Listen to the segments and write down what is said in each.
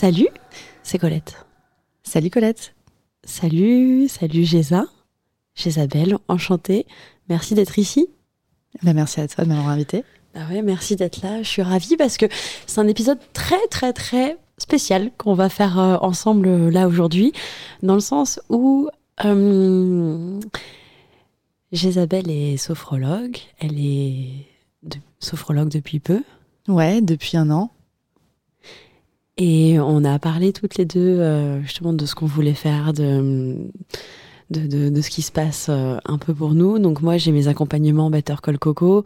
Salut, c'est Colette. Salut Colette. Salut, salut Géza. Gézabelle, enchantée. Merci d'être ici. Bah, merci à toi de m'avoir invité. Ah ouais, merci d'être là. Je suis ravie parce que c'est un épisode très très très spécial qu'on va faire euh, ensemble euh, là aujourd'hui, dans le sens où euh, Gézabelle est sophrologue. Elle est de- sophrologue depuis peu. Ouais, depuis un an. Et on a parlé toutes les deux euh, justement de ce qu'on voulait faire, de, de, ce qui se passe euh, un peu pour nous. Donc moi j'ai mes accompagnements Better Call Coco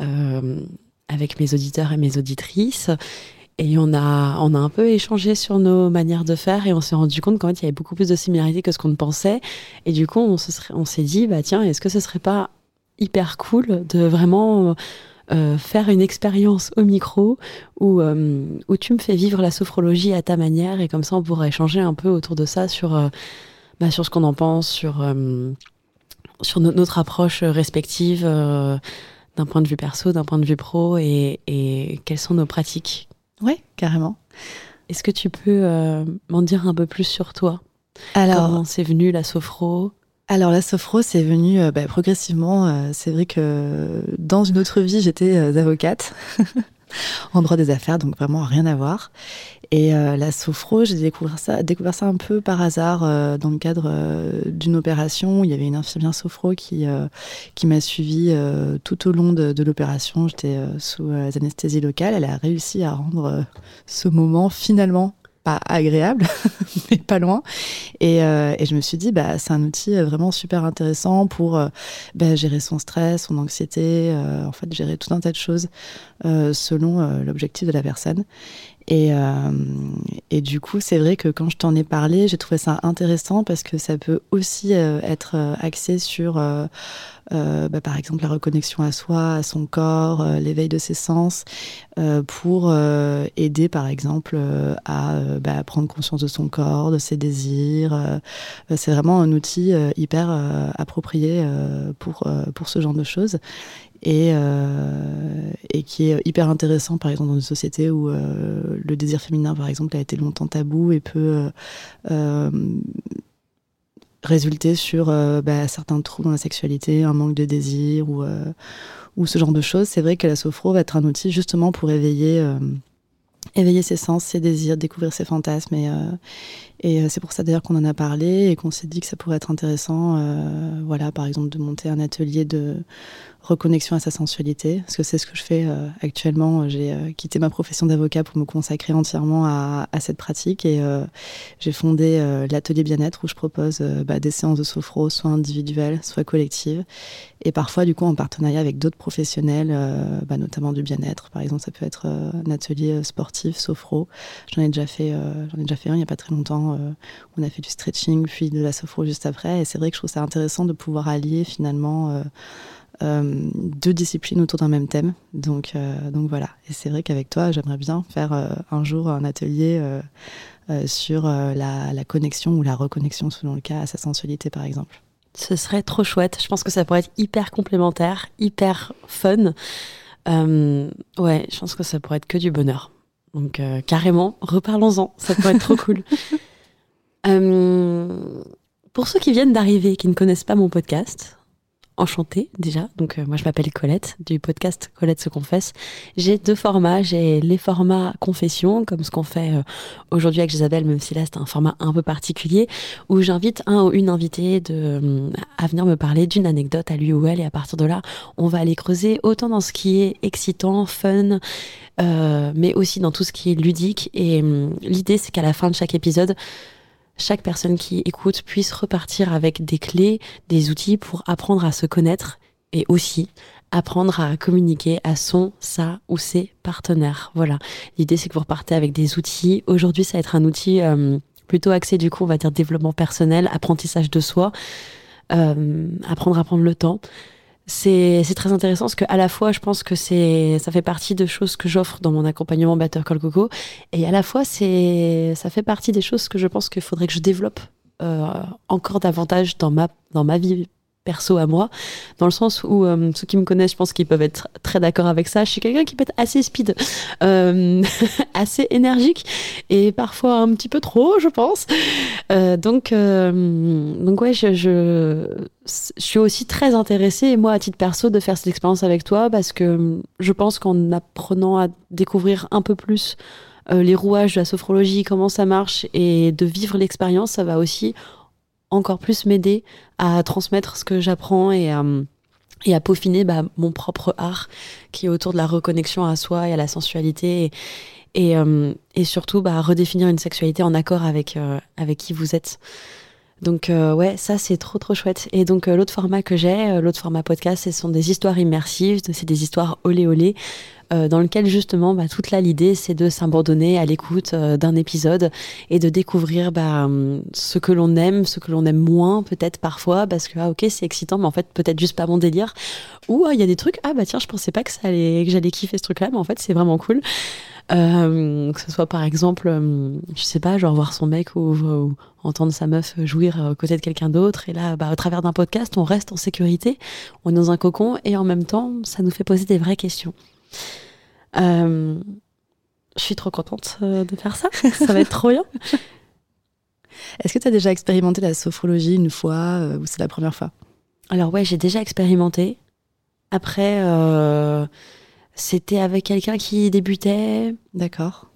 euh, avec mes auditeurs et mes auditrices. Et on a, on a un peu échangé sur nos manières de faire et on s'est rendu compte qu'en fait il y avait beaucoup plus de similarités que ce qu'on ne pensait. Et du coup on s'est dit, bah tiens, est-ce que ce serait pas hyper cool de vraiment euh, faire une expérience au micro où, euh, où tu me fais vivre la sophrologie à ta manière et comme ça on pourra échanger un peu autour de ça sur, euh, bah, sur ce qu'on en pense, sur, sur no- notre approche respective d'un point de vue perso, d'un point de vue pro et, et quelles sont nos pratiques. Ouais, carrément. Est-ce que tu peux m'en dire un peu plus sur toi? Alors, Comment c'est venu la sophro? Alors la sophro, c'est venu euh, bah, progressivement. euh, c'est vrai que dans une autre vie, j'étais euh, avocate en droit des affaires, donc vraiment rien à voir. Et euh, la sophro, j'ai découvert ça, découvert ça un peu par hasard dans le cadre d'une opération. Il y avait une infirmière sophro qui, qui m'a suivie tout au long de, de l'opération. J'étais sous anesthésie locale. Elle a réussi à rendre ce moment finalement agréable, mais pas loin. Et, euh, et je me suis dit, bah, c'est un outil euh, vraiment super intéressant pour euh, bah, gérer son stress, son anxiété, en fait, gérer tout un tas de choses selon l'objectif de la personne. Et, et du coup, c'est vrai que quand je t'en ai parlé, j'ai trouvé ça intéressant parce que ça peut aussi être axé sur, bah, par exemple, la reconnexion à soi, à son corps, euh, l'éveil de ses sens, euh, pour euh, aider, par exemple, euh, à euh, bah, prendre conscience de son corps, de ses désirs. euh, euh, c'est vraiment un outil euh, hyper euh, approprié euh, pour, euh, pour ce genre de choses et, euh, et qui est hyper intéressant, par exemple, dans une société où euh, le désir féminin, par exemple, a été longtemps tabou et peut euh, euh, résulter sur euh, bah, certains troubles dans la sexualité, un manque de désir ou, euh, ou ce genre de choses. C'est vrai que la sophro va être un outil justement pour éveiller, euh, éveiller ses sens, ses désirs, découvrir ses fantasmes. Et, et euh, c'est pour ça d'ailleurs qu'on en a parlé et qu'on s'est dit que ça pourrait être intéressant, euh, voilà, par exemple, de monter un atelier de reconnexion à sa sensualité, parce que c'est ce que je fais euh, actuellement. J'ai quitté ma profession d'avocat pour me consacrer entièrement à, cette pratique et j'ai fondé l'atelier bien-être où je propose bah, des séances de sophro, soit individuelles, soit collectives, et parfois du coup en partenariat avec d'autres professionnels, bah, notamment du bien-être. Par exemple, ça peut être un atelier sportif, sophro. J'en ai déjà fait, j'en ai déjà fait un il n'y a pas très longtemps. On a fait du stretching puis de la sophro juste après, et c'est vrai que je trouve ça intéressant de pouvoir allier finalement euh, deux disciplines autour d'un même thème. Donc, euh, donc voilà. Et c'est vrai qu'avec toi, j'aimerais bien faire euh, un jour un atelier sur la, la, connexion ou la reconnexion, selon le cas, à sa sensualité, par exemple. Ce serait trop chouette. Je pense que ça pourrait être hyper complémentaire, hyper fun. ouais, je pense que ça pourrait être que du bonheur. Donc carrément, reparlons-en. Ça pourrait être trop cool. pour ceux qui viennent d'arriver qui ne connaissent pas mon podcast, enchantée déjà. Donc euh, moi je m'appelle Colette du podcast Colette se confesse. J'ai deux formats. J'ai les formats confession comme ce qu'on fait euh, aujourd'hui avec Isabelle, même si là c'est un format un peu particulier où j'invite un ou une invitée euh, à venir me parler d'une anecdote à lui ou elle et à partir de là on va aller creuser autant dans ce qui est excitant, fun, mais aussi dans tout ce qui est ludique. Et l'idée c'est qu'à la fin de chaque épisode chaque personne qui écoute puisse repartir avec des clés, des outils pour apprendre à se connaître et aussi apprendre à communiquer à son, sa ou ses partenaires. Voilà. L'idée, c'est que vous repartez avec des outils. Aujourd'hui, ça va être un outil euh, plutôt axé, du coup, on va dire développement personnel, apprentissage de soi, euh, apprendre à prendre le temps c'est très intéressant parce que à la fois je pense que c'est ça fait partie de choses que j'offre dans mon accompagnement Better Call Coco et à la fois c'est ça fait partie des choses que je pense qu'il faudrait que je développe euh, encore davantage dans ma dans ma vie perso à moi, dans le sens où euh, ceux qui me connaissent, je pense qu'ils peuvent être très d'accord avec ça. Je suis quelqu'un qui peut être assez speed, euh, assez énergique et parfois un petit peu trop, je pense. Euh, donc, donc ouais, je, je, suis aussi très intéressée, moi, à titre perso, de faire cette expérience avec toi parce que je pense qu'en apprenant à découvrir un peu plus les rouages de la sophrologie, comment ça marche et de vivre l'expérience, ça va aussi encore plus m'aider à transmettre ce que j'apprends et à, peaufiner bah, mon propre art qui est autour de la reconnexion à soi et à la sensualité et, euh, surtout bah, redéfinir une sexualité en accord avec, euh, avec qui vous êtes. Donc euh, ouais, ça c'est trop trop chouette. Et donc l'autre format que j'ai, l'autre format podcast, ce sont des histoires immersives, c'est des histoires olé olé euh, dans lequel justement bah, toute l'idée c'est de s'abandonner à l'écoute euh, d'un épisode et de découvrir bah, ce que l'on aime, ce que l'on aime moins peut-être parfois parce que ah ok c'est excitant mais en fait peut-être juste pas mon délire ou ah, il y a des trucs ah bah tiens je pensais pas que que j'allais kiffer ce truc là mais en fait c'est vraiment cool euh, que ce soit par exemple, hum, je sais pas, genre voir son mec ou, entendre sa meuf jouir aux côtés de quelqu'un d'autre. Et là, bah, au travers d'un podcast, on reste en sécurité, on est dans un cocon et en même temps, ça nous fait poser des vraies questions. Euh, je suis trop contente euh, de faire ça. Ça va être trop bien. Est-ce que tu as déjà expérimenté la sophrologie une fois euh, ou c'est la première fois? Alors ouais, j'ai déjà expérimenté. Après, c'était avec quelqu'un qui débutait. D'accord.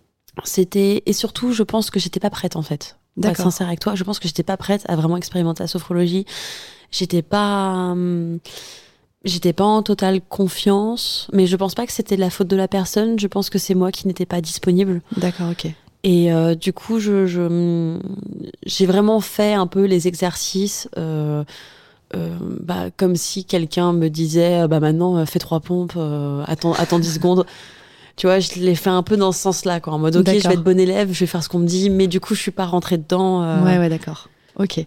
C'était et surtout, je pense que j'étais pas prête en fait. D'accord. Sincère avec toi, je pense que j'étais pas prête à vraiment expérimenter la sophrologie. J'étais pas. Hum, J'étais pas en totale confiance, mais je pense pas que c'était la faute de la personne. Je pense que c'est moi qui n'étais pas disponible. D'accord, ok. Et euh, du coup, je, je j'ai vraiment fait un peu les exercices, euh, euh, bah, comme si quelqu'un me disait, bah maintenant, fais trois pompes, attends, attends 10 secondes. Tu vois, je l'ai fait un peu dans ce sens-là, quoi. En mode, ok, je vais être bon élève, je vais faire ce qu'on me dit, mais du coup, je suis pas rentrée dedans. Ouais, ouais, d'accord. Ok.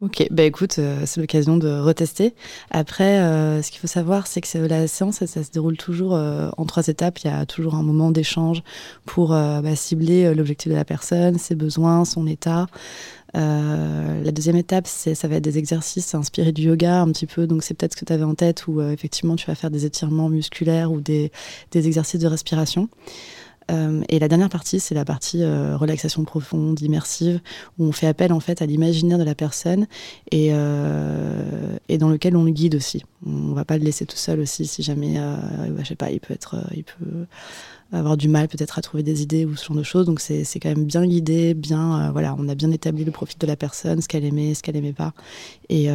Ok, bah écoute, euh, c'est l'occasion de retester. Après, euh, ce qu'il faut savoir, c'est que la séance, ça, se déroule toujours euh, en trois étapes. Il y a toujours un moment d'échange pour bah, cibler l'objectif de la personne, ses besoins, son état. La deuxième étape, ça va être des exercices inspirés du yoga un petit peu. Donc c'est peut-être ce que tu avais en tête où effectivement tu vas faire des étirements musculaires ou des, exercices de respiration. Euh, et la dernière partie, c'est la partie euh, relaxation profonde, immersive, où on fait appel en fait à l'imaginaire de la personne et, euh, dans lequel on le guide aussi. On va pas le laisser tout seul aussi si jamais, bah, je sais pas, il peut être, il peut avoir du mal peut-être à trouver des idées ou ce genre de choses. Donc c'est quand même bien guidé, bien, voilà, on a bien établi le profil de la personne, ce qu'elle aimait, ce qu'elle aimait pas. Et,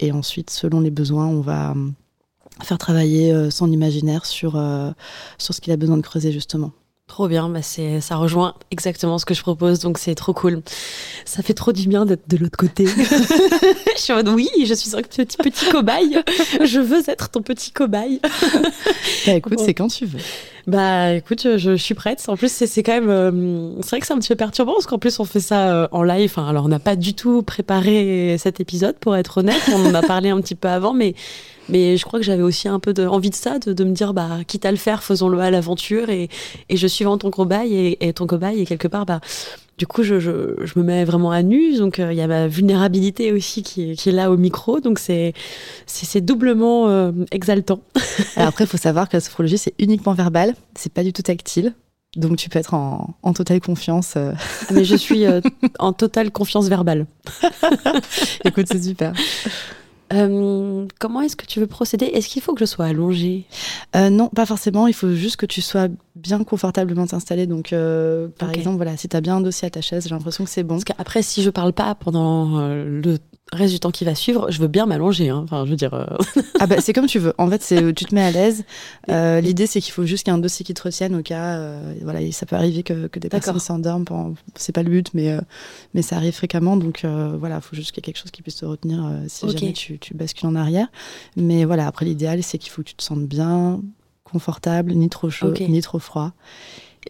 et ensuite, selon les besoins, on va faire travailler euh, son imaginaire sur, euh, sur ce qu'il a besoin de creuser justement. Trop bien, bah c'est, ça rejoint exactement ce que je propose, donc c'est trop cool. Ça fait trop du bien d'être de l'autre côté. je suis en mode oui, je suis un petit, petit cobaye. Je veux être ton petit cobaye. bah écoute, c'est quand tu veux. Bah écoute, je, je suis prête. En plus, c'est, quand même. euh, c'est vrai que c'est un petit peu perturbant parce qu'en plus, on fait ça euh, en live. Alors, on n'a pas du tout préparé cet épisode, pour être honnête. On en a parlé un petit peu avant, mais. Mais je crois que j'avais aussi un peu de, envie de ça, de, de me dire, bah, quitte à le faire, faisons-le à l'aventure et, et je suis vraiment ton cobaye et, et ton cobaye et quelque part, bah, du coup, je, je, je me mets vraiment à nu, donc euh, il y a ma vulnérabilité aussi qui, est- qui est là au micro, donc c'est doublement euh, exaltant. Alors après, il faut savoir que la sophrologie, c'est uniquement verbal, c'est pas du tout tactile. Donc tu peux être en, en totale confiance. euh. Mais je suis en totale confiance verbale. Écoute, c'est super. Euh, comment est-ce que tu veux procéder? Est-ce qu'il faut que je sois allongée? Euh, non, pas forcément. Il faut juste que tu sois bien confortablement installé. Donc, euh, par exemple, voilà, si tu as bien un dossier à ta chaise, j'ai l'impression que c'est bon. Parce qu'après, si je parle pas pendant le reste du temps qui va suivre, je veux bien m'allonger. hein. Enfin, je veux dire. euh, Ah bah, c'est comme tu veux. En fait, c'est tu te mets à l'aise. Euh, L'idée, c'est qu'il faut juste qu'il y ait un dossier qui te retienne au cas. euh, voilà, ça peut arriver que, que des personnes s'endorment. pendant- C'est pas le but, mais mais ça arrive fréquemment. Donc voilà, il faut juste qu'il y ait quelque chose qui puisse te retenir si Ok. jamais tu, tu bascules en arrière. Mais voilà, après l'idéal, c'est qu'il faut que tu te sentes bien, confortable, ni trop chaud, ni trop froid.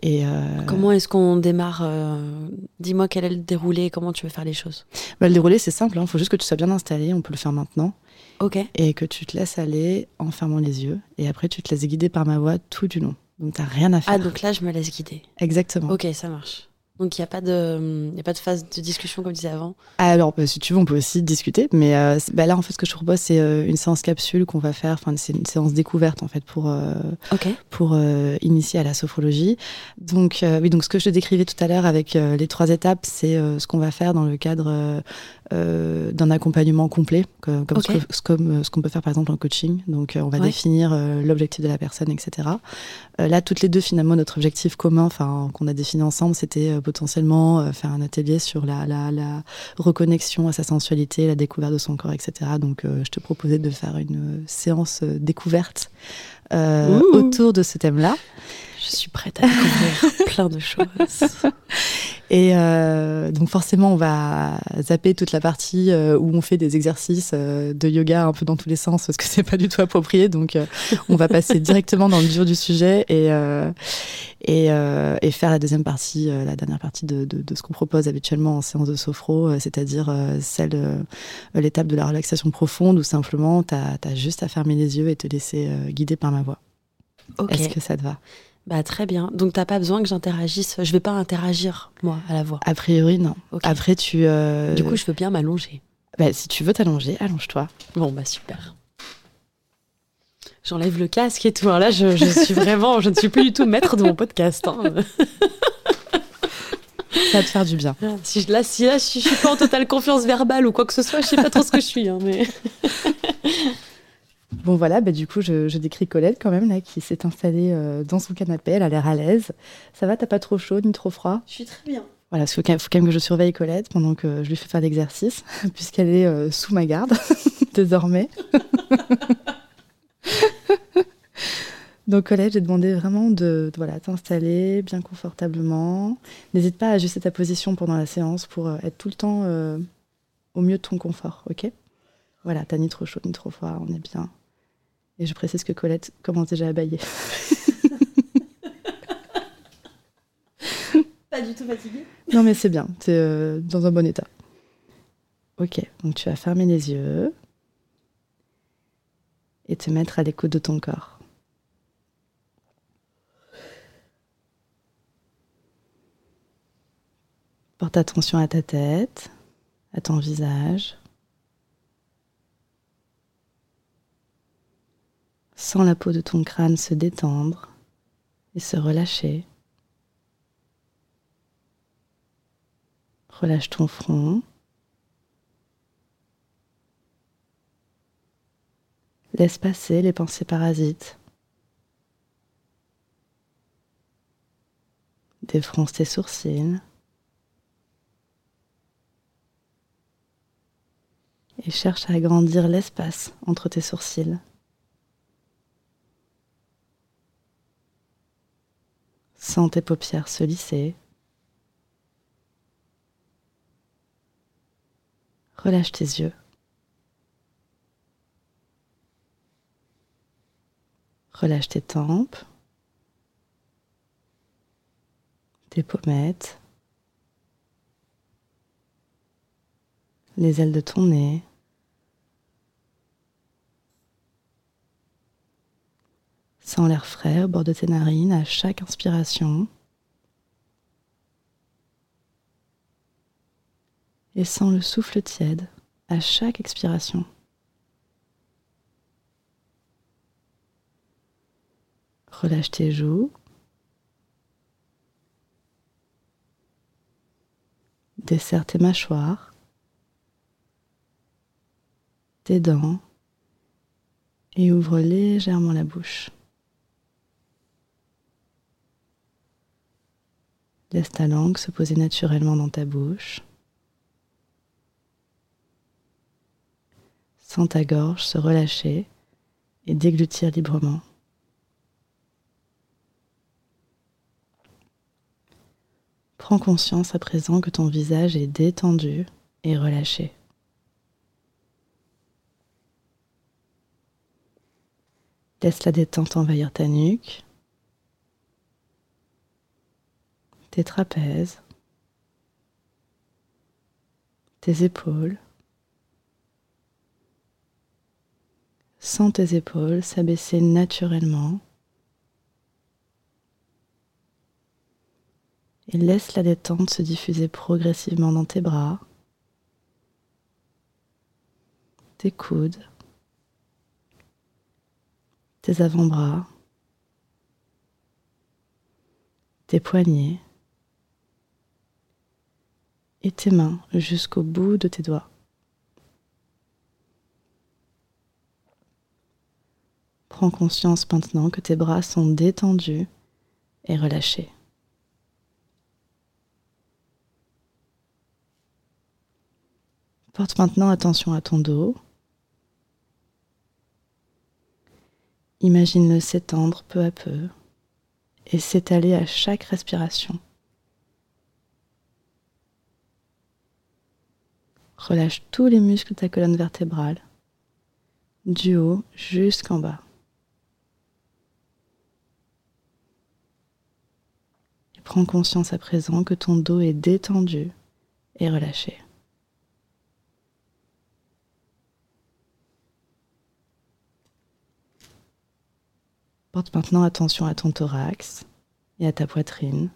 Et euh, Comment est-ce qu'on démarre euh, Dis-moi quel est le déroulé, comment tu veux faire les choses. bah, le déroulé, c'est simple. Il faut juste que tu sois bien installé. On peut le faire maintenant. Ok. et que tu te laisses aller en fermant les yeux. Et après, tu te laisses guider par ma voix tout du long. Donc, t'as rien à faire. Ah, donc là, je me laisse guider. Exactement. Ok, ça marche. Donc il n'y a, pas de- y a pas de phase de discussion comme je disais avant. Alors, bah, si tu veux, on peut aussi discuter. Mais euh, bah, là, en fait, ce que je te propose, c'est euh, une séance capsule qu'on va faire. Enfin, c'est une séance découverte, en fait, pour, euh, pour initier à la sophrologie. Donc, oui, donc ce que je te décrivais tout à l'heure avec les trois étapes, c'est ce qu'on va faire dans le cadre d'un accompagnement complet, comme, ce, comme, qu'on peut faire par exemple en coaching. Donc, on va Ouais. définir l'objectif de la personne, etc. Là, toutes les deux, finalement, notre objectif commun, enfin, qu'on a défini ensemble, c'était potentiellement euh, faire un atelier sur la, la, la reconnexion à sa sensualité, la découverte de son corps, etc. Donc, euh, je te proposais de faire une euh, séance découverte autour de ce thème-là. Je suis prête à découvrir plein de choses. Et euh, donc forcément, on va zapper toute la partie euh, où on fait des exercices euh, de yoga un peu dans tous les sens parce que c'est pas du tout approprié. Donc, on va passer directement dans le dur du sujet et et, et faire la deuxième partie, la dernière partie de, de, de ce qu'on propose habituellement en séance de sophro, c'est-à-dire celle, l'étape de la relaxation profonde où simplement t'as as juste à fermer les yeux et te laisser guider par ma voix. Ok. Est-ce que ça te va? Bah très bien. Donc t'as pas besoin que j'interagisse. Je vais pas interagir moi à la voix. A priori, non. Après, tu. euh, Du coup, je veux bien m'allonger. bah, si tu veux t'allonger, allonge-toi. Bon bah super. J'enlève le casque et tout. Là, je, je suis vraiment, je ne suis plus du tout maître de mon podcast. hein. Ça va te faire du bien. Si je, là, si là, je, suis- je suis pas en totale confiance verbale ou quoi que ce soit, je sais pas trop ce que je suis. hein, mais... Bon voilà, bah, du coup je, je décris Colette quand même là qui s'est installée euh, dans son canapé, elle a l'air à l'aise. Ça va, t'as pas trop chaud ni trop froid? Je suis très bien. Voilà, parce qu'il faut quand même que je surveille Colette pendant que je lui fais faire l'exercice, puisqu'elle est euh, sous ma garde désormais. Donc Colette, j'ai demandé vraiment de, de, voilà, t'installer bien confortablement. N'hésite pas à ajuster ta position pendant la séance pour euh, être tout le temps euh, au mieux de ton confort, ok? Voilà, t'as ni trop chaud ni trop froid, on est bien. Et je précise que Colette commence déjà à bailler. Pas du tout fatiguée? Non, mais c'est bien, t'es euh, dans un bon état. Ok, donc tu vas fermer les yeux et te mettre à l'écoute de ton corps. Porte attention à ta tête, à ton visage. Sens la peau de ton crâne se détendre et se relâcher. Relâche ton front. Laisse passer les pensées parasites. Défronce tes sourcils. Et cherche à agrandir l'espace entre tes sourcils. Sens tes paupières se lisser. Relâche tes yeux. Relâche tes tempes, tes pommettes, les ailes de ton nez. Sens l'air frais au bord de tes narines à chaque inspiration. Et sens le souffle tiède à chaque expiration. Relâche tes joues. Desserre tes mâchoires, tes dents et ouvre légèrement la bouche. Laisse ta langue se poser naturellement dans ta bouche. Sens ta gorge se relâcher et déglutir librement. Prends conscience à présent que ton visage est détendu et relâché. Laisse la détente envahir ta nuque, tes trapèzes, tes épaules. Sens tes épaules s'abaisser naturellement et laisse la détente se diffuser progressivement dans tes bras, tes coudes, tes avant-bras, tes poignets et tes mains jusqu'au bout de tes doigts. Prends conscience maintenant que tes bras sont détendus et relâchés. Porte maintenant attention à ton dos. Imagine-le s'étendre peu à peu et s'étaler à chaque respiration. Relâche tous les muscles de ta colonne vertébrale, du haut jusqu'en bas. Prends conscience à présent que ton dos est détendu et relâché. Porte maintenant attention à ton thorax et à ta poitrine.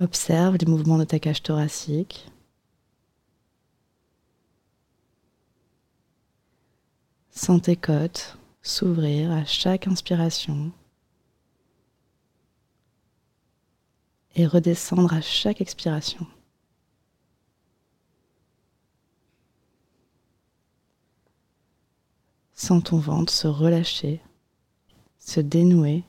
Observe les mouvements de ta cage thoracique. Sens tes côtes s'ouvrir à chaque inspiration et redescendre à chaque expiration. Sens ton ventre se relâcher, se dénouer.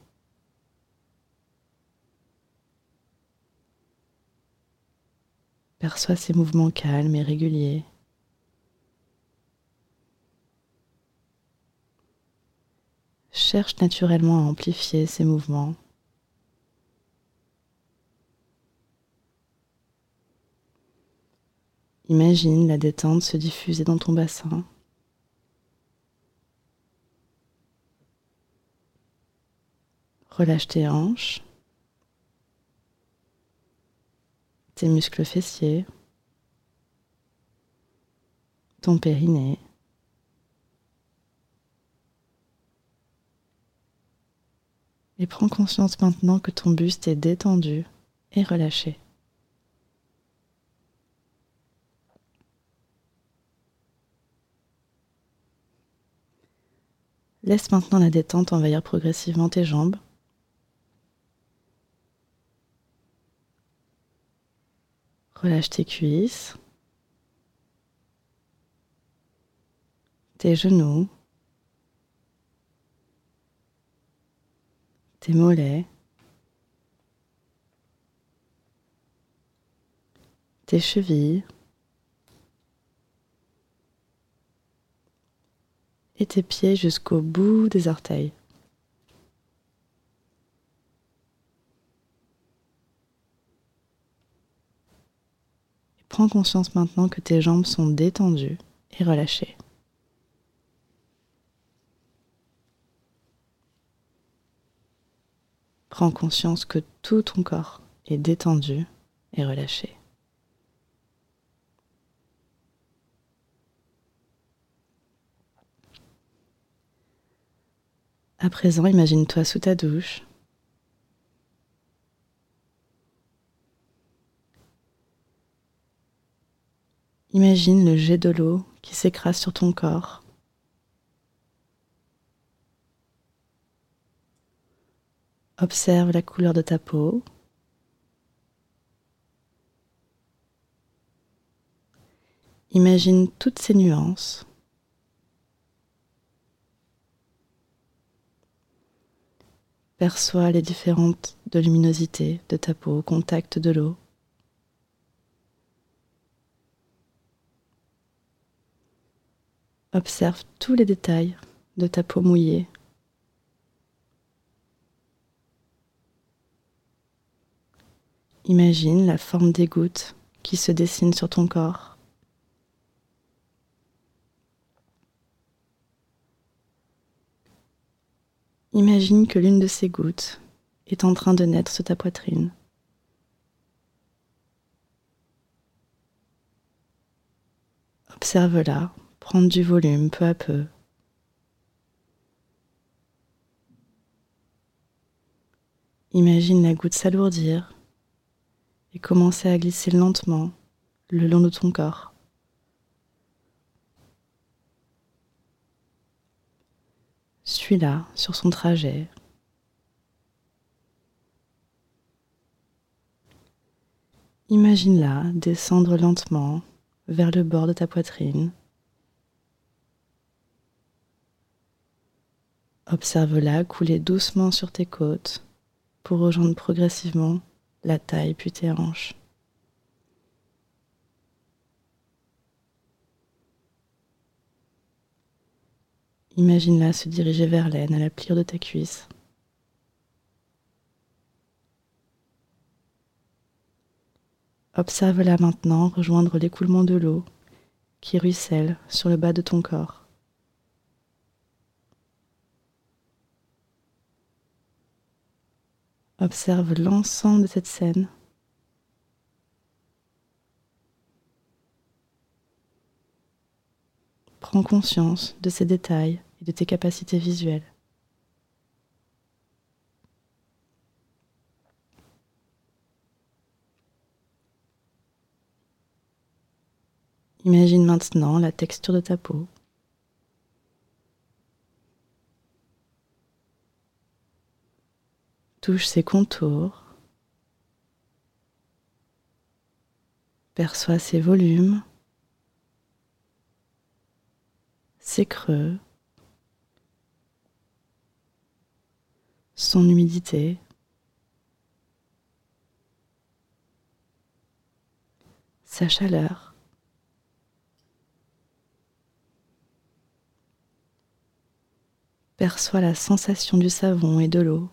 Perçois ces mouvements calmes et réguliers. Cherche naturellement à amplifier ces mouvements. Imagine la détente se diffuser dans ton bassin. Relâche tes hanches, tes muscles fessiers, ton périnée. Et prends conscience maintenant que ton buste est détendu et relâché. Laisse maintenant la détente envahir progressivement tes jambes. Relâche tes cuisses, tes genoux, tes mollets, tes chevilles. Et tes pieds jusqu'au bout des orteils. Prends conscience maintenant que tes jambes sont détendues et relâchées. Prends conscience que tout ton corps est détendu et relâché. À présent, imagine-toi sous ta douche. Imagine le jet de l'eau qui s'écrase sur ton corps. Observe la couleur de ta peau. Imagine toutes ces nuances. Perçois les différentes de luminosité de ta peau au contact de l'eau. Observe tous les détails de ta peau mouillée. Imagine la forme des gouttes qui se dessinent sur ton corps. Imagine que l'une de ces gouttes est en train de naître sur ta poitrine. Observe-la prendre du volume peu à peu. Imagine la goutte s'alourdir et commencer à glisser lentement le long de ton corps. Suis-la sur son trajet. Imagine-la descendre lentement vers le bord de ta poitrine. Observe-la couler doucement sur tes côtes pour rejoindre progressivement la taille puis tes hanches. Imagine-la se diriger vers l'aine à la pliure de ta cuisse. Observe-la maintenant rejoindre l'écoulement de l'eau qui ruisselle sur le bas de ton corps. Observe l'ensemble de cette scène. Prends conscience de ces détails et de tes capacités visuelles. Imagine maintenant la texture de ta peau. Touche ses contours. Perçois ses volumes, ses creux, son humidité. sa chaleur. Perçois la sensation du savon et de l'eau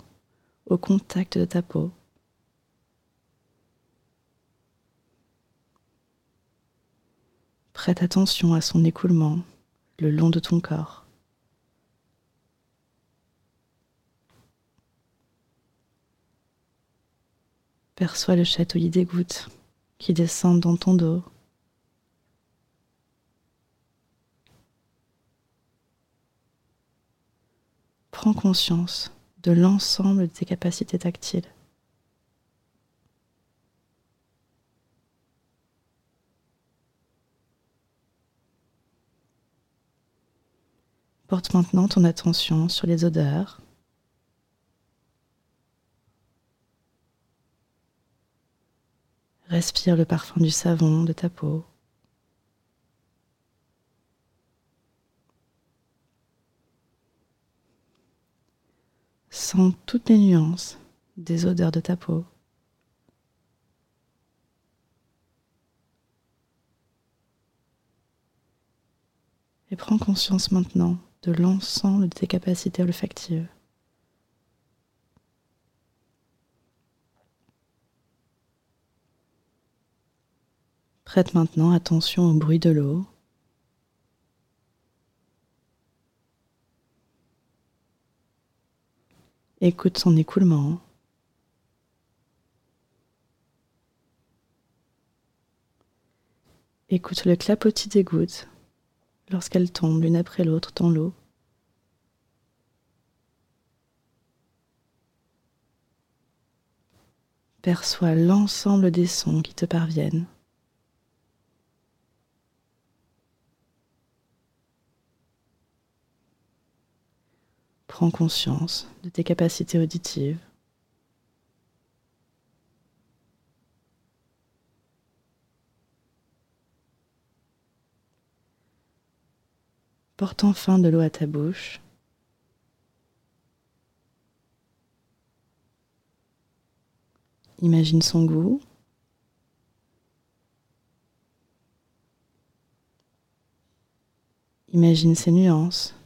au contact de ta peau. Prête attention à son écoulement le long de ton corps. Perçois le chatouillis des gouttes qui descendent dans ton dos. Prends conscience de l'ensemble de tes capacités tactiles. Porte maintenant ton attention sur les odeurs. Respire le parfum du savon de ta peau. Sens toutes les nuances des odeurs de ta peau. Et prends conscience maintenant de l'ensemble de tes capacités olfactives. Prête maintenant attention au bruit de l'eau. Écoute son écoulement. Écoute le clapotis des gouttes lorsqu'elles tombent l'une après l'autre dans l'eau. Perçois l'ensemble des sons qui te parviennent. Prends conscience de tes capacités auditives. Porte enfin de l'eau à ta bouche. Imagine son goût. Imagine ses nuances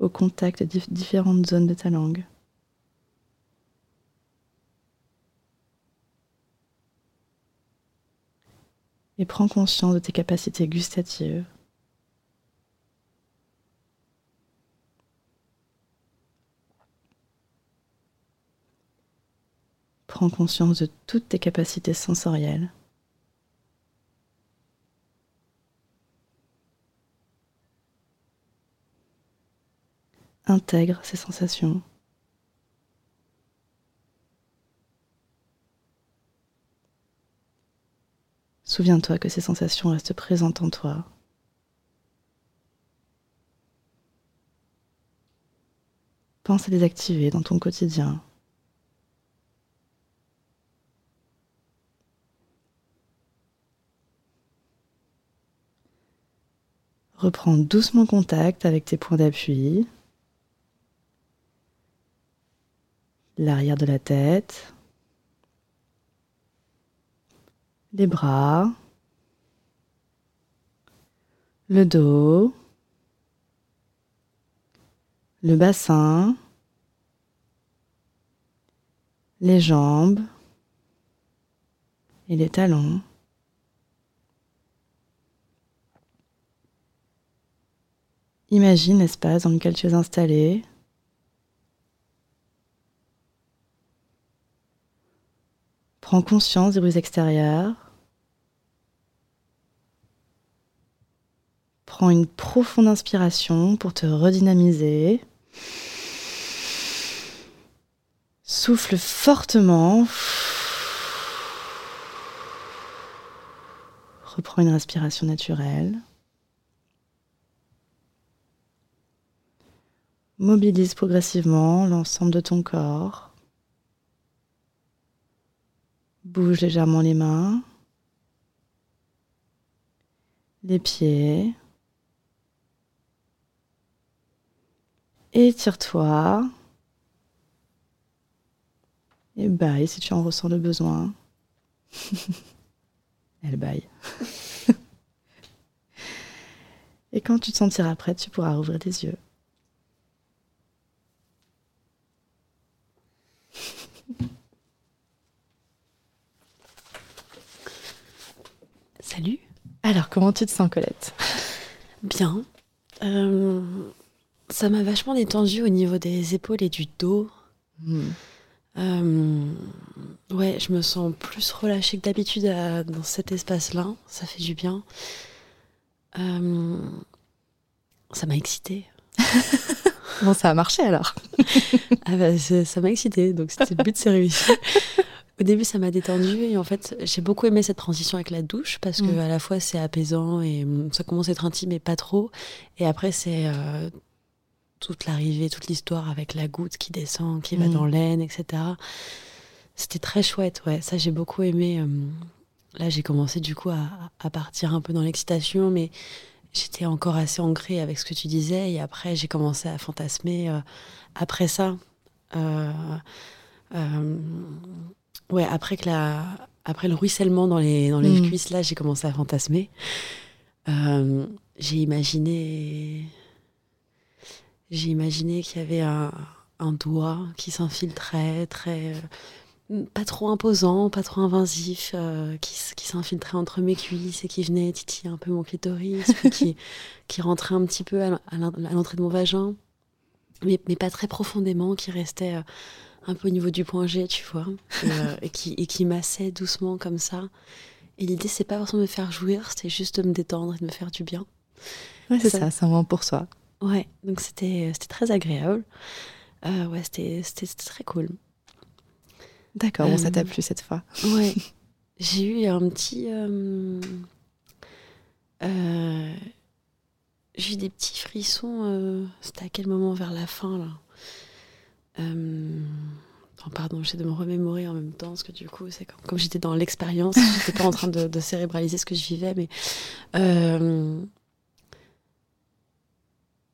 au contact de différentes zones de ta langue. Et prends conscience de tes capacités gustatives. Prends conscience de toutes tes capacités sensorielles. Intègre ces sensations. Souviens-toi que ces sensations restent présentes en toi. Pense à les activer dans ton quotidien. Reprends doucement contact avec tes points d'appui. L'arrière de la tête, les bras, le dos, le bassin, les jambes. Et les talons. Imagine l'espace dans lequel tu es installé Prends conscience des bruits extérieurs. Prends une profonde inspiration pour te redynamiser. Souffle fortement. Reprends une respiration naturelle. Mobilise progressivement l'ensemble de ton corps. Bouge légèrement les mains, les pieds. Étire-toi. Et baille si tu en ressens le besoin. Elle baille. Et quand tu te sentiras prête, tu pourras rouvrir les yeux. Salut. Alors, comment tu te sens, Colette? Bien. Euh, ça m'a vachement détendu au niveau des épaules et du dos. Hmm. Euh, ouais, je me sens plus relâchée que d'habitude dans cet espace-là. Ça fait du bien. Euh, ça m'a excitée. bon, ça a marché alors. ah bah, ça m'a excitée, donc c'était le but, c'est réussi. Au début, ça m'a détendu et en fait, j'ai beaucoup aimé cette transition avec la douche parce que mm. à la fois c'est apaisant et mm, ça commence à être intime mais pas trop. Et après, c'est euh, toute l'arrivée, toute l'histoire avec la goutte qui descend, qui va mm. dans l'aine, etc. C'était très chouette, ouais. Ça, j'ai beaucoup aimé. Euh, là, j'ai commencé du coup à, partir un peu dans l'excitation, mais j'étais encore assez ancrée avec ce que tu disais. Et après, j'ai commencé à fantasmer euh, après ça. Euh, Ouais, après, que la... après le ruissellement dans les, dans les mm. cuisses, là, j'ai commencé à fantasmer. Euh, j'ai imaginé j'ai imaginé qu'il y avait un, un doigt qui s'infiltrait, très euh, pas trop imposant, pas trop invasif, euh, qui, qui s'infiltrait entre mes cuisses et qui venait titiller un peu mon clitoris, puis qui, qui rentrait un petit peu à, l'entrée de mon vagin, mais, mais pas très profondément, qui restait euh, un peu au niveau du point G, tu vois, et, euh, et qui, et qui massait doucement comme ça. Et l'idée, c'est pas forcément de me faire jouir, c'était juste de me détendre et de me faire du bien. Ouais, c'est Ça- c'est un moment pour soi. Ouais, donc c'était c'était très agréable. Euh, ouais, c'était très cool. D'accord, bon, ça Euh, t'a plu cette fois. Ouais, j'ai eu un petit. euh, euh, j'ai eu des petits frissons. euh, C'était à quel moment vers la fin là? Euh, oh, Pardon, j'essaie de me remémorer en même temps parce que du coup, c'est comme, comme j'étais dans l'expérience, j'étais pas en train de, de cérébraliser ce que je vivais, mais euh,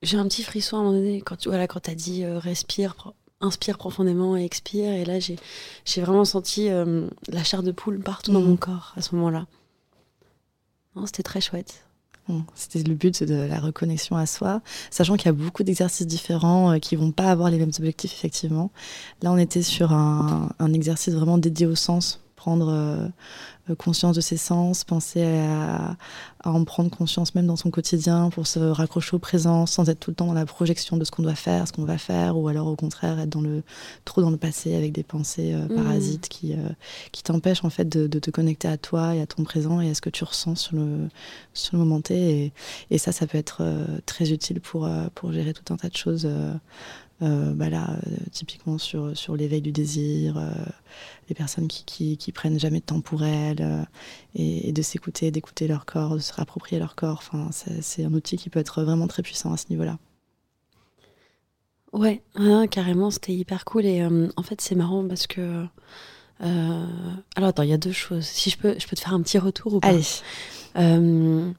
j'ai un petit frisson à un moment donné quand tu voilà quand t'as dit euh, respire, pro- inspire profondément et expire, et là j'ai j'ai vraiment senti la chair de poule partout dans Mhm. mon corps à ce moment-là. Non, c'était très chouette. C'était le but de la reconnexion à soi, sachant qu'il y a beaucoup d'exercices différents euh, qui vont pas avoir les mêmes objectifs, effectivement. Là, on était sur un exercice vraiment dédié au sens, prendre euh, euh, conscience de ses sens, penser à, à en prendre conscience même dans son quotidien pour se raccrocher au présent sans être tout le temps dans la projection de ce qu'on doit faire, ce qu'on va faire, ou alors au contraire être dans le, trop dans le passé avec des pensées euh, Mhm. parasites qui, euh, qui t'empêchent en fait de, de te connecter à toi et à ton présent et à ce que tu ressens sur le, sur le moment T. Et, et ça, ça peut être euh, très utile pour, pour gérer tout un tas de choses. Euh, bah là, euh, typiquement sur, sur l'éveil du désir, euh, les personnes qui, qui, qui prennent jamais de temps pour elles, et, et de s'écouter, d'écouter leur corps, de se réapproprier leur corps. Enfin, c'est un outil qui peut être vraiment très puissant à ce niveau-là. Ouais, carrément, c'était hyper cool. Et en fait, c'est marrant parce que. alors, attends, il y a deux choses. Si je peux, je peux te faire un petit retour ou pas? Allez, bon,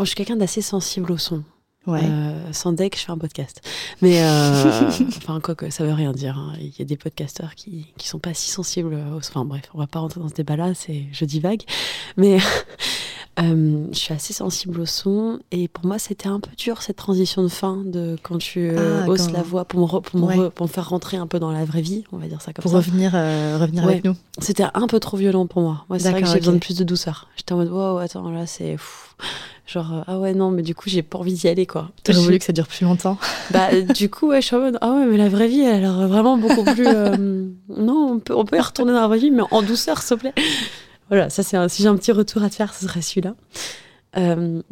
je suis quelqu'un d'assez sensible au son. Ouais. Euh, sans deck, je fais un podcast. Mais, euh, enfin, quoi que ça veut rien dire. hein. Il y a des podcasteurs qui, qui sont pas si sensibles au son. Enfin, bref, on va pas rentrer dans ce débat-là, c'est, je divague. Mais euh, je suis assez sensible au son. Et pour moi, c'était un peu dur cette transition de fin, de quand tu euh, Ah, hausses quand- la voix pour me, re- pour, me Ouais. re- pour me faire rentrer un peu dans la vraie vie, on va dire ça comme pour ça. revenir, euh, revenir Ouais. avec nous. C'était un peu trop violent pour moi. Moi, c'est vrai que j'ai besoin de plus de douceur. J'étais en mode, wow, attends, là, c'est. Genre, ah ouais, non, mais du coup, j'ai pas envie d'y aller, quoi. T'aurais voulu que ça dure plus longtemps. Bah, du coup, ouais, je suis en mode, ah ouais, mais la vraie vie, elle a vraiment beaucoup plus. non, on peut, on peut y retourner dans la vraie vie, mais en douceur, s'il te plaît. Voilà, ça, c'est un- si j'ai un petit retour à te faire, ce serait celui-là. Euh,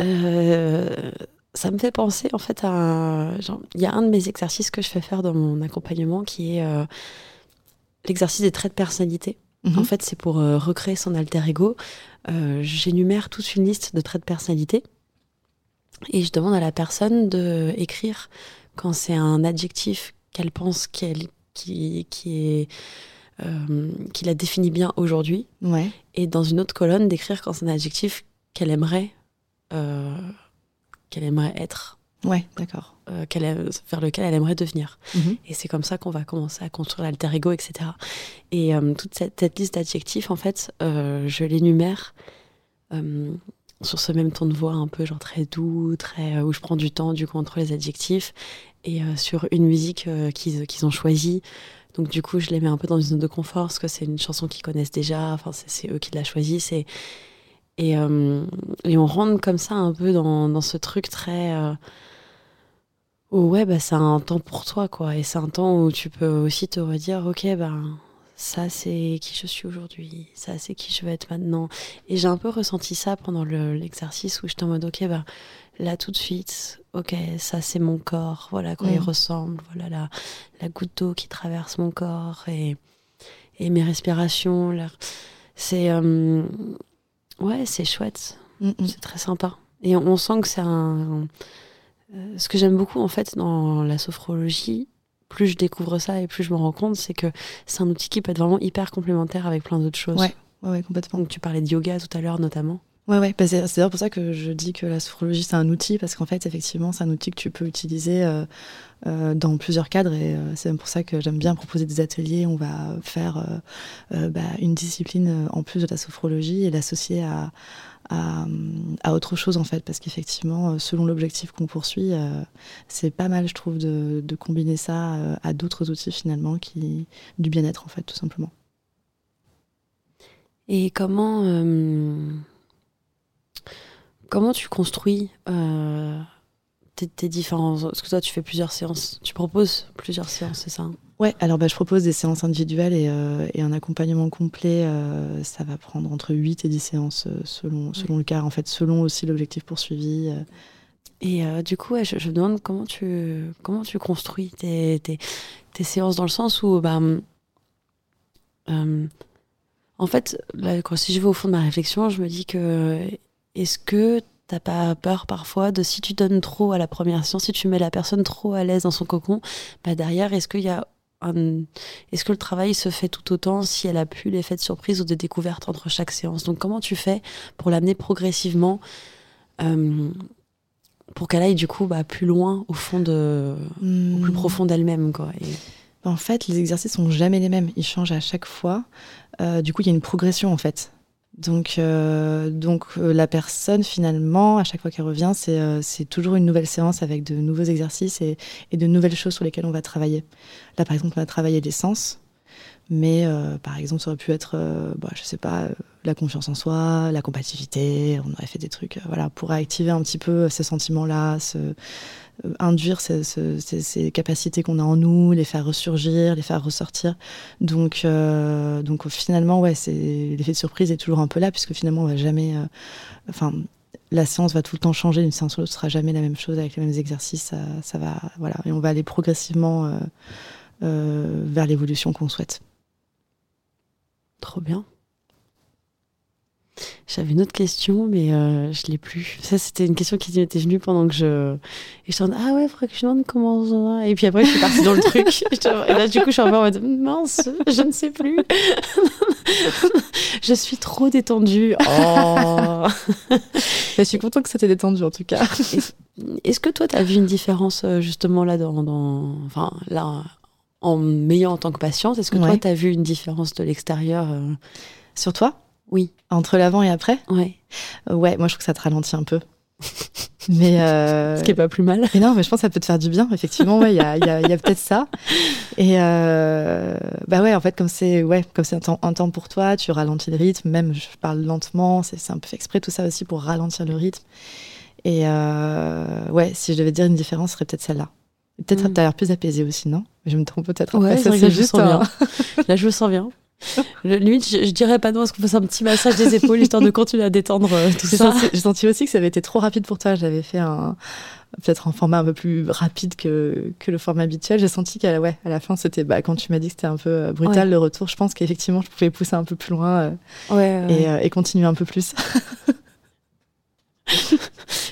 euh, ça me fait penser, en fait, à. Il y a un de mes exercices que je fais faire dans mon accompagnement qui est euh, l'exercice des traits de personnalité. Mhm. En fait, c'est pour recréer son alter ego. J'énumère toute une liste de traits de personnalité et je demande à la personne de écrire quand c'est un adjectif qu'elle pense qu'elle qui, qui est qui la définit bien aujourd'hui Ouais. et dans une autre colonne d'écrire quand c'est un adjectif qu'elle aimerait euh, qu'elle aimerait être Ouais, d'accord. euh, vers lequel elle aimerait devenir Mhm. et c'est comme ça qu'on va commencer à construire l'alter ego, etc. Et euh, toute cette, cette liste d'adjectifs, en fait, euh, je l'énumère euh, sur ce même ton de voix un peu genre très doux, très euh, où je prends du temps du coup entre les adjectifs et euh, sur une musique euh, qu'ils qu'ils ont choisie. Donc du coup, je les mets un peu dans une zone de confort parce que c'est une chanson qu'ils connaissent déjà. Enfin, c'est- eux qui la choisissent et et, euh, et on rentre comme ça un peu dans, dans ce truc très euh, où, ouais, bah, c'est un temps pour toi, quoi. Et c'est un temps où tu peux aussi te redire, ok, ben, ça, c'est qui je suis aujourd'hui. Ça, c'est qui je veux être maintenant. Et j'ai un peu ressenti ça pendant le- l'exercice où j'étais en mode, ok, bah, là, tout de suite, ok, ça, c'est mon corps. Voilà quoi il Mm. ressemble. Voilà la, la goutte d'eau qui traverse mon corps et, et mes respirations. l'air- C'est, euh, ouais, c'est chouette. Mhm. C'est très sympa. Et on, on sent que c'est un. euh, ce que j'aime beaucoup, en fait, dans la sophrologie, plus je découvre ça et plus je me rends compte, c'est que c'est un outil qui peut être vraiment hyper complémentaire avec plein d'autres choses. Ouais. Ouais, ouais, complètement. Donc, tu parlais de yoga tout à l'heure, notamment. Ouais, ouais, bah, c'est d'ailleurs pour ça que je dis que la sophrologie, c'est un outil, parce qu'en fait, effectivement, c'est un outil que tu peux utiliser euh, euh, dans plusieurs cadres, et euh, c'est pour ça que j'aime bien proposer des ateliers. On va faire bah, une discipline en plus de la sophrologie et l'associer à, à, autre chose, en fait, parce qu'effectivement, selon l'objectif qu'on poursuit, c'est pas mal, je trouve, de, de combiner ça à d'autres outils, finalement, qui, du bien-être, en fait, tout simplement. Et comment Comment tu construis euh, tes, différents. Parce que toi, tu fais plusieurs séances. Tu proposes plusieurs séances, c'est ça Ouais, alors bah, je propose des séances individuelles et, euh, un accompagnement complet. Euh, ça va prendre entre 8 et 10 séances selon, selon le cas, en fait, selon aussi l'objectif poursuivi. Et du coup, je, me demande comment tu, comment tu construis tes, tes, séances dans le sens où. Bah, en fait, là, si je vais au fond de ma réflexion, je me dis que est-ce que t'as pas peur parfois de si tu donnes trop à la première séance, si tu mets la personne trop à l'aise dans son cocon, bah derrière, est-ce qu'il y a un... est-ce que le travail se fait tout autant si elle a plus l'effet de surprise ou de découverte entre chaque séance? Donc comment tu fais pour l'amener progressivement euh, pour qu'elle aille du coup bah, plus loin au fond de, au plus hmm. profond d'elle-même quoi. En fait, les exercices sont jamais les mêmes, ils changent à chaque fois. Euh, du coup, il y a une progression en fait. Donc, euh, donc euh, la personne, finalement, à chaque fois qu'elle revient, c'est euh, toujours une nouvelle séance avec de nouveaux exercices et, de nouvelles choses sur lesquelles on va travailler. Là, par exemple, on va travailler les sens, mais par exemple, ça aurait pu être, bah, je sais pas, la confiance en soi, la compatibilité. On aurait fait des trucs, voilà, pour activer un petit peu ces sentiments-là, ce, induire ces, capacités qu'on a en nous, les faire ressurgir, les faire ressortir. Donc, euh, donc finalement, ouais, l'effet de surprise est toujours un peu là, puisque finalement, on va jamais. Euh, enfin, la séance va tout le temps changer, une séance ne sera jamais la même chose avec les mêmes exercices. Ça, va, voilà, et on va aller progressivement vers l'évolution qu'on souhaite. Trop bien. J'avais une autre question, mais euh, je l'ai plus. Ça, c'était une question qui m'était venue pendant que je. Et je me ah ouais, faudrait que je demande comment ça va. Et puis après, je suis partie dans le truc. Et là, du coup, je suis en mode, mince, je ne sais plus. je suis trop détendue. Oh. je suis contente que ça t'ait détendu, en tout cas. Est-ce que toi, tu as vu une différence, euh, justement, là, dans. dans... Enfin, là, en m'ayant en tant que patiente, est-ce que toi, tu as vu une différence de l'extérieur euh? Sur toi? Oui. Entre l'avant et après Ouais. ouais, moi je trouve que ça te ralentit un peu. mais euh... Ce qui est pas plus mal. Mais non, mais je pense que ça peut te faire du bien, effectivement. Il y a, y a, y a peut-être ça. Et euh... bah ouais, en fait, comme c'est ouais, comme c'est un temps, un temps pour toi, tu ralentis le rythme. Même, je parle lentement. C'est un peu fait exprès tout ça aussi pour ralentir le rythme. Et euh... ouais, si je devais dire une différence, ce serait peut-être celle-là. Peut-être mm. l'air plus apaisé aussi, non? Je me trompe peut-être. Ouais, c'est juste. Bien. Là, je me sens bien. Limite, je, je, dirais pas non à ce qu'on fasse un petit massage des épaules histoire de continuer à détendre euh, tout ça. J'ai senti aussi que ça avait été trop rapide pour toi. J'avais fait un peut-être un format un peu plus rapide que, que le format habituel. J'ai senti qu'à ouais, à la fin, c'était bah, quand tu m'as dit que c'était un peu euh, brutal le retour. Je pense qu'effectivement, je pouvais pousser un peu plus loin euh, et, et, continuer un peu plus.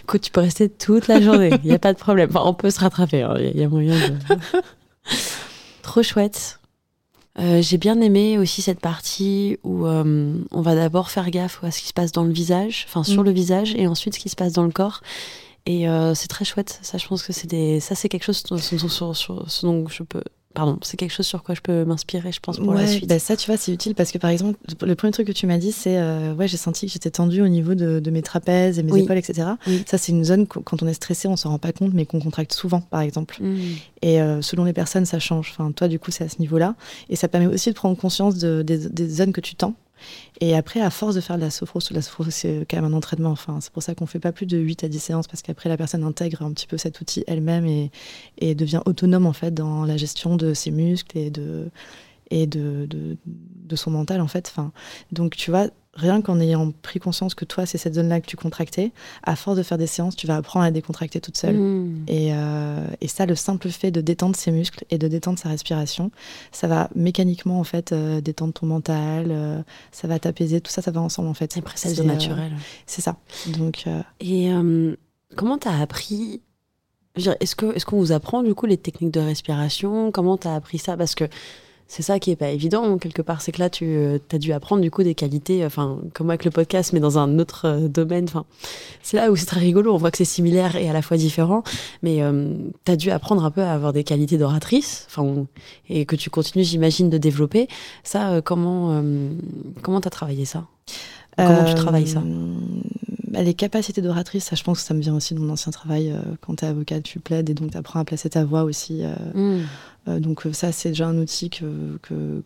Écoute, tu peux rester toute la journée. Il n'y a pas de problème. Enfin, on peut se rattraper. Hein. Il y, a moyen de. Trop chouette. Euh, j'ai bien aimé aussi cette partie où euh, on va d'abord faire gaffe à ce qui se passe dans le visage, enfin sur mm. le visage, et ensuite ce qui se passe dans le corps. Et euh, c'est très chouette. Ça, je pense que c'est des, ça c'est quelque chose sur, sur, sur, dont je peux pardon, c'est quelque chose sur quoi je peux m'inspirer, je pense, pour la suite. Bah ça, tu vois, c'est utile parce que, par exemple, le premier truc que tu m'as dit, c'est euh, ouais, j'ai senti que j'étais tendue au niveau de, mes trapèzes et mes épaules, etc. Ça, c'est une zone, quand on est stressé, on s'en rend pas compte, mais qu'on contracte souvent, par exemple. Mmh. Et euh, selon les personnes, ça change. Enfin, toi, du coup, c'est à ce niveau-là. Et ça permet aussi de prendre conscience de, des, des zones que tu tends et après, à force de faire de la sophro, la sophro, c'est quand même un entraînement. Enfin, c'est pour ça qu'on fait pas plus de 8 à 10 séances, parce qu'après, la personne intègre un petit peu cet outil elle-même et, devient autonome, en fait, dans la gestion de ses muscles et de, et de, de son mental, en fait. Enfin, donc, tu vois, rien qu'en ayant pris conscience que toi, c'est cette zone-là que tu contractais, à force de faire des séances, tu vas apprendre à décontracter toute seule. Mmh. Et, euh, et, ça, le simple fait de détendre ses muscles et de détendre sa respiration, ça va mécaniquement, en fait, euh, détendre ton mental, euh, ça va t'apaiser, tout ça, ça va ensemble, en fait. C'est naturel. c'est ça. Donc, Et comment tu as appris est-ce qu'on est vous apprend, du coup, les techniques de respiration? Comment tu as appris ça? Parce que c'est ça qui est pas évident quelque part. C'est que là, tu euh, as dû apprendre du coup des qualités, enfin, comme avec le podcast, mais dans un autre euh, domaine. Enfin, c'est là où c'est très rigolo. On voit que c'est similaire et à la fois différent. Mais euh, tu as dû apprendre un peu à avoir des qualités d'oratrice, enfin, et que tu continues, j'imagine, de développer. Ça, comment comment t'as travaillé ça? Comment tu travailles ça? Bah, Les capacités d'oratrice, ça, je pense que ça me vient aussi de mon ancien travail. quand tu es avocat, tu plaides et donc tu apprends à placer ta voix aussi. Euh, donc euh, ça, c'est déjà un outil que,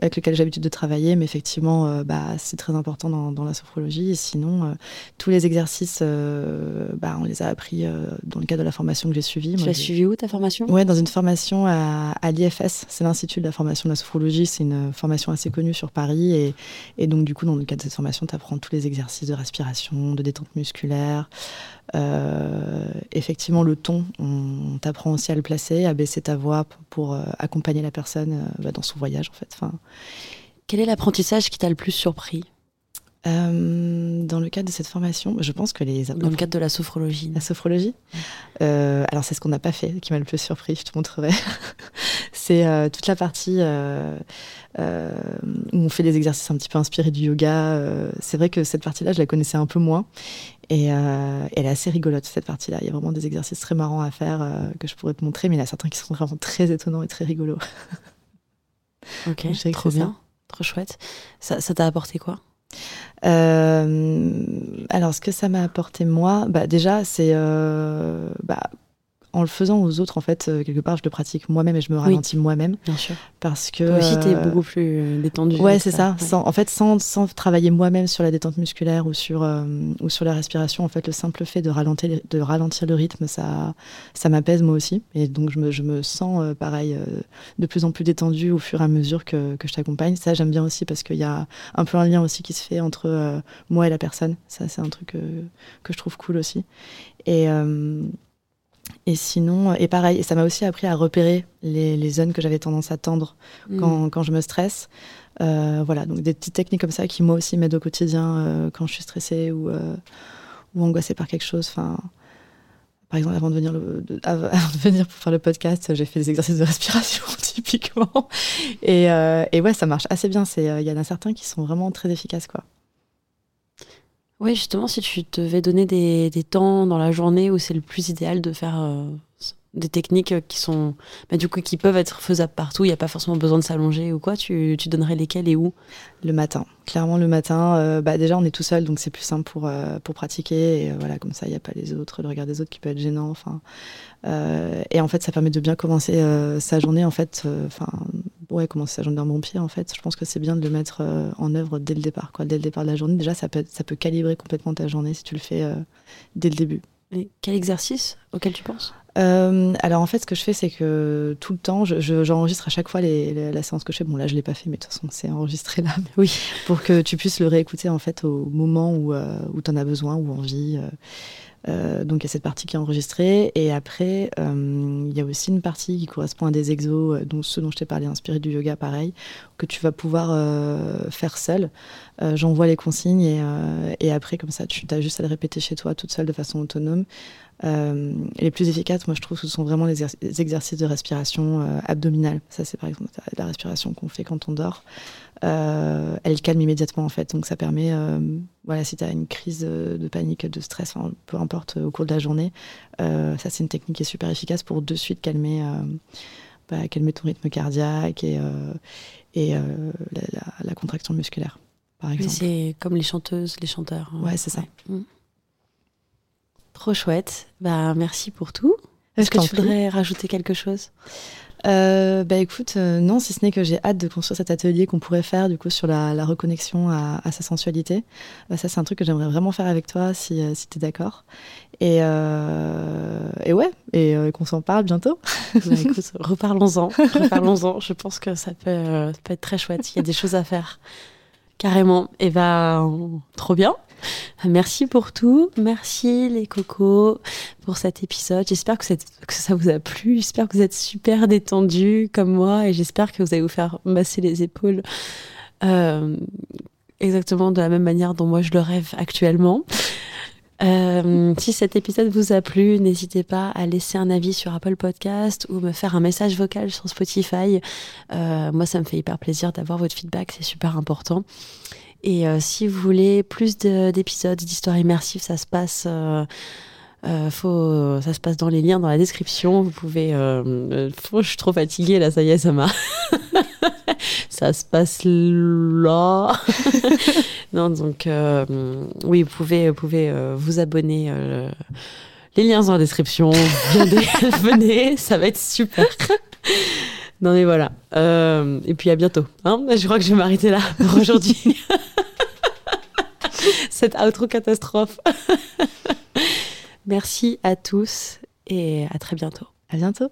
avec lequel j'ai l'habitude de travailler, mais effectivement, euh, bah, c'est très important dans, la sophrologie. Et sinon, tous les exercices, bah, on les a appris dans le cadre de la formation que j'ai suivie. Tu l'as suivi où ta formation? Ouais, dans une formation à, l'IFS, c'est l'Institut de la formation de la sophrologie. C'est une formation assez connue sur Paris. Et, et, donc, du coup, dans le cadre de cette formation, tu apprends tous les exercices de respiration, de détente musculaire, euh, effectivement, le ton, on t'apprend aussi à le placer, à baisser ta voix pour, euh, accompagner la personne euh, bah, dans son voyage, en fait. Enfin, Quel est l'apprentissage qui t'a le plus surpris dans le cadre de cette formation, je pense que les... Dans le cadre de la sophrologie. La sophrologie Alors, c'est ce qu'on n'a pas fait qui m'a le plus surpris, je te montrerai. c'est toute la partie où on fait des exercices un petit peu inspirés du yoga. c'est vrai que cette partie-là, je la connaissais un peu moins. Et euh, elle est assez rigolote, cette partie-là. Il y a vraiment des exercices très marrants à faire euh, que je pourrais te montrer, mais il y en a certains qui sont vraiment très étonnants et très rigolos. ok, trop bien, trop chouette. Ça t'a apporté quoi? Euh, Alors, ce que ça m'a apporté, moi, bah, déjà, c'est bah, en le faisant aux autres, en fait, euh, quelque part, je le pratique moi-même et je me ralentis moi-même. Bien sûr. Parce que. Toi aussi, tu es euh, beaucoup plus euh, détendu. Ouais, c'est ça. Sans, en fait, sans, sans travailler moi-même sur la détente musculaire ou sur, ou sur la respiration, en fait, le simple fait de ralentir, de ralentir le rythme, ça, ça m'apaise moi aussi. Et donc, je me, je me sens, pareil, de plus en plus détendu au fur et à mesure que, que je t'accompagne. Ça, j'aime bien aussi parce qu'il y a un peu un lien aussi qui se fait entre moi et la personne. Ça, c'est un truc que je trouve cool aussi. Et. Et sinon, et pareil, ça m'a aussi appris à repérer les, zones que j'avais tendance à tendre mm. quand, je me stresse. Euh, voilà, donc des petites techniques comme ça qui moi aussi m'aident au quotidien euh, quand je suis stressée ou, euh, ou angoissée par quelque chose. Enfin, par exemple, avant de, venir avant de venir pour faire le podcast, j'ai fait des exercices de respiration typiquement. Et, et ouais, ça marche assez bien. Il y en a certains qui sont vraiment très efficaces. quoi. Oui, justement, si tu devais donner des, des temps dans la journée où c'est le plus idéal de faire euh, des techniques qui sont, bah, du coup, qui peuvent être faisables partout, il n'y a pas forcément besoin de s'allonger ou quoi, tu, tu, donnerais lesquels et où? Le matin. Clairement, le matin, euh, bah, déjà, on est tout seul, donc c'est plus simple pour, euh, pour pratiquer. Et voilà, comme ça, il n'y a pas les autres, le regard des autres qui peut être gênant. Enfin, et en fait, ça permet de bien commencer sa journée, en fait, ouais, commencer sa journée d'un bon pied, en fait, je pense que c'est bien de le mettre euh, en œuvre dès le départ. Quoi. Dès le départ de la journée, déjà, ça peut, ça peut calibrer complètement ta journée si tu le fais euh, dès le début. Et quel exercice auquel tu penses? Euh, alors en fait, ce que je fais, c'est que tout le temps, j'enregistre à chaque fois les, la séance que je fais. Bon là, je l'ai pas fait, mais de toute façon, c'est enregistré là. oui. Pour que tu puisses le réécouter en fait au moment où, où tu en as besoin ou envie. Euh, donc il y a cette partie qui est enregistrée et après euh, il y a aussi une partie qui correspond à des exos, euh, dont ceux dont je t'ai parlé, inspirés du yoga pareil, que tu vas pouvoir faire seul. J'envoie les consignes et, et, après comme ça tu as juste à le répéter chez toi toute seule de façon autonome. les plus efficaces, moi je trouve, ce sont vraiment les, exercices de respiration abdominale. Ça c'est par exemple la respiration qu'on fait quand on dort. Euh, elle calme immédiatement en fait. Donc ça permet, euh, voilà, si tu as une crise de panique, de stress, peu importe au cours de la journée, euh, ça c'est une technique qui est super efficace pour de suite calmer, bah, calmer ton rythme cardiaque et, et la, contraction musculaire, par exemple. C'est comme les chanteuses, les chanteurs. Hein. Ouais, c'est ça. Mm. Trop chouette. Bah merci pour tout. Est-ce que tu voudrais rajouter quelque chose? Euh, bah écoute, euh, non, si ce n'est que j'ai hâte de construire cet atelier qu'on pourrait faire du coup sur la, reconnexion à, sa sensualité. Bah, ça, c'est un truc que j'aimerais vraiment faire avec toi si, euh, si tu es d'accord. Et, et ouais, et qu'on s'en parle bientôt. Bah, écoute, reparlons-en. Reparlons-en. Je pense que ça peut, peut, être très chouette. Il y a des choses à faire. Carrément. Et bah, trop bien. Merci pour tout. Merci les cocos pour cet épisode. J'espère que, ça vous a plu. J'espère que vous êtes super détendus comme moi et j'espère que vous allez vous faire masser les épaules euh, exactement de la même manière dont moi je le rêve actuellement. Euh, si cet épisode vous a plu, n'hésitez pas à laisser un avis sur Apple Podcast ou me faire un message vocal sur Spotify. Euh, moi, ça me fait hyper plaisir d'avoir votre feedback, c'est super important. Et euh, si vous voulez plus d'épisodes d'histoires immersives, ça se passe. faut, ça se passe dans les liens dans la description. Vous pouvez. je suis trop fatiguée là, ça y est, ça m'a. ça se passe là. non, donc euh, oui, vous pouvez, vous, pouvez euh, vous abonner. Euh, les liens sont dans la description. venez, ça va être super. Non mais voilà. et puis à bientôt. Hein. Je crois que je vais m'arrêter là pour aujourd'hui. Cette outro catastrophe. Merci à tous et à très bientôt. À bientôt.